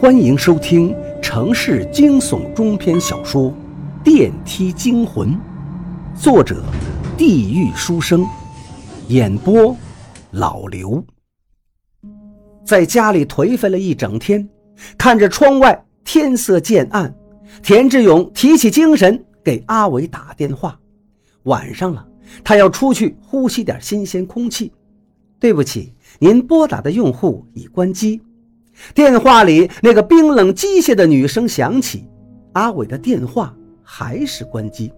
欢迎收听城市惊悚中篇小说《电梯惊魂》，作者：地狱书生，演播：老刘。在家里颓废了一整天，看着窗外天色渐暗，田志勇提起精神给阿伟打电话。晚上了，他要出去呼吸点新鲜空气。对不起，您拨打的用户已关机。电话里那个冰冷机械的女声响起，阿伟的电话还是关机。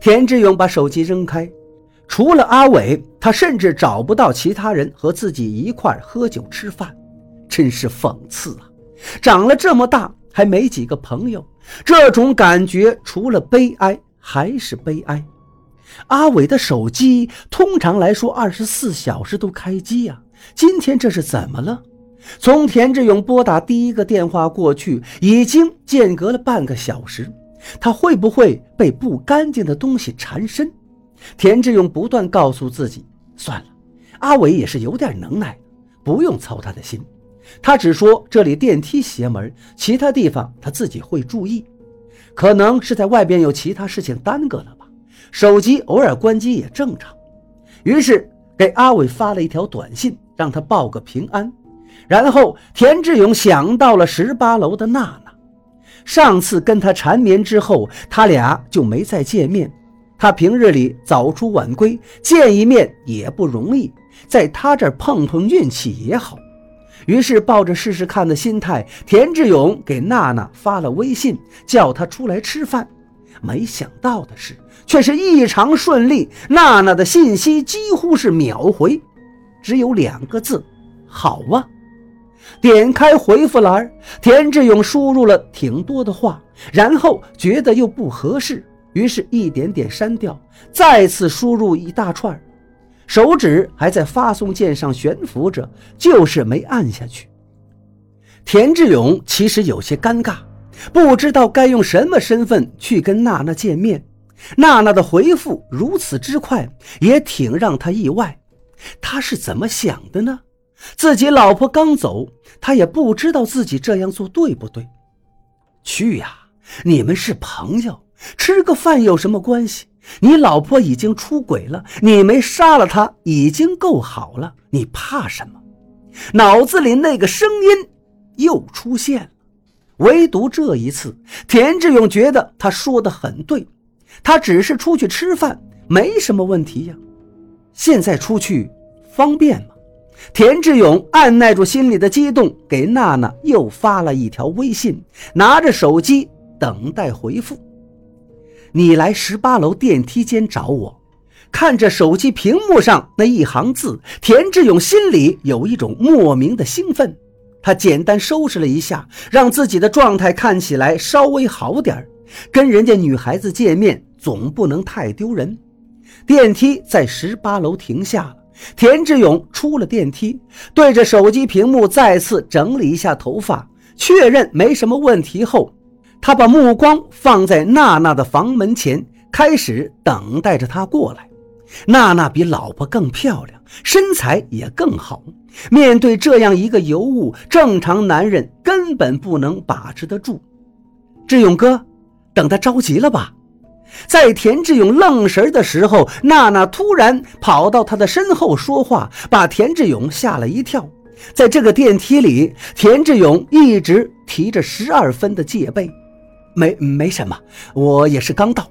田志勇把手机扔开，除了阿伟，他甚至找不到其他人和自己一块喝酒吃饭，真是讽刺啊！长了这么大还没几个朋友，这种感觉除了悲哀还是悲哀。阿伟的手机通常来说二十四小时都开机呀，今天这是怎么了？从田志勇拨打第一个电话过去，已经间隔了半个小时。他会不会被不干净的东西缠身？田志勇不断告诉自己：“算了，阿伟也是有点能耐，不用操他的心。他只说这里电梯邪门，其他地方他自己会注意。可能是在外边有其他事情耽搁了吧。手机偶尔关机也正常。”于是给阿伟发了一条短信，让他报个平安。然后，田志勇想到了十八楼的娜娜。上次跟她缠绵之后，他俩就没再见面。他平日里早出晚归，见一面也不容易，在他这儿碰碰运气也好。于是，抱着试试看的心态，田志勇给娜娜发了微信，叫她出来吃饭。没想到的是，却是异常顺利。娜娜的信息几乎是秒回，只有两个字：好啊。点开回复栏，田志勇输入了挺多的话，然后觉得又不合适，于是一点点删掉，再次输入一大串，手指还在发送键上悬浮着，就是没按下去。田志勇其实有些尴尬，不知道该用什么身份去跟娜娜见面。娜娜的回复如此之快，也挺让他意外。他是怎么想的呢？自己老婆刚走，他也不知道自己这样做对不对。去呀，你们是朋友，吃个饭有什么关系？你老婆已经出轨了，你没杀了她已经够好了，你怕什么？脑子里那个声音又出现了。唯独这一次，田志勇觉得他说的很对，他只是出去吃饭，没什么问题呀。现在出去方便吗？田志勇按耐住心里的激动，给娜娜又发了一条微信，拿着手机等待回复。你来十八楼电梯间找我。看着手机屏幕上那一行字，田志勇心里有一种莫名的兴奋。他简单收拾了一下，让自己的状态看起来稍微好点跟人家女孩子见面，总不能太丢人。电梯在十八楼停下了。田志勇出了电梯，对着手机屏幕再次整理一下头发，确认没什么问题后，他把目光放在娜娜的房门前，开始等待着她过来。娜娜比老婆更漂亮，身材也更好。面对这样一个尤物，正常男人根本不能把持得住。志勇哥，等他着急了吧？在田志勇愣神的时候，娜娜突然跑到他的身后说话，把田志勇吓了一跳。在这个电梯里，田志勇一直提着十二分的戒备。没没什么，我也是刚到，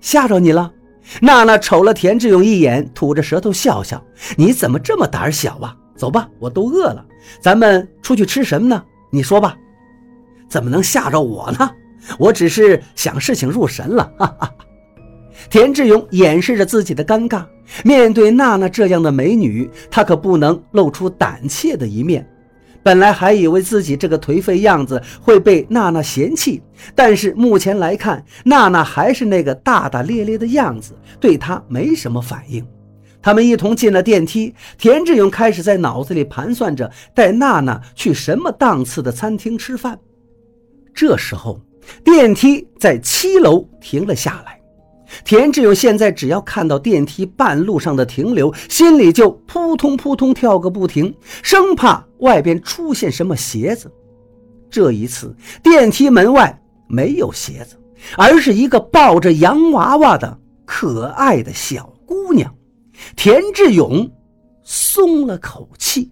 吓着你了。娜娜瞅了田志勇一眼，吐着舌头笑笑：“你怎么这么胆小啊？走吧，我都饿了，咱们出去吃什么呢？你说吧。怎么能吓着我呢？”我只是想事情入神了，哈哈。田志勇掩饰着自己的尴尬，面对娜娜这样的美女，他可不能露出胆怯的一面。本来还以为自己这个颓废样子会被娜娜嫌弃，但是目前来看，娜娜还是那个大大咧咧的样子，对他没什么反应。他们一同进了电梯，田志勇开始在脑子里盘算着带娜娜去什么档次的餐厅吃饭。这时候。电梯在七楼停了下来，田志勇现在只要看到电梯半路上的停留，心里就扑通扑通跳个不停，生怕外边出现什么鞋子。这一次，电梯门外没有鞋子，而是一个抱着洋娃娃的可爱的小姑娘。田志勇松了口气。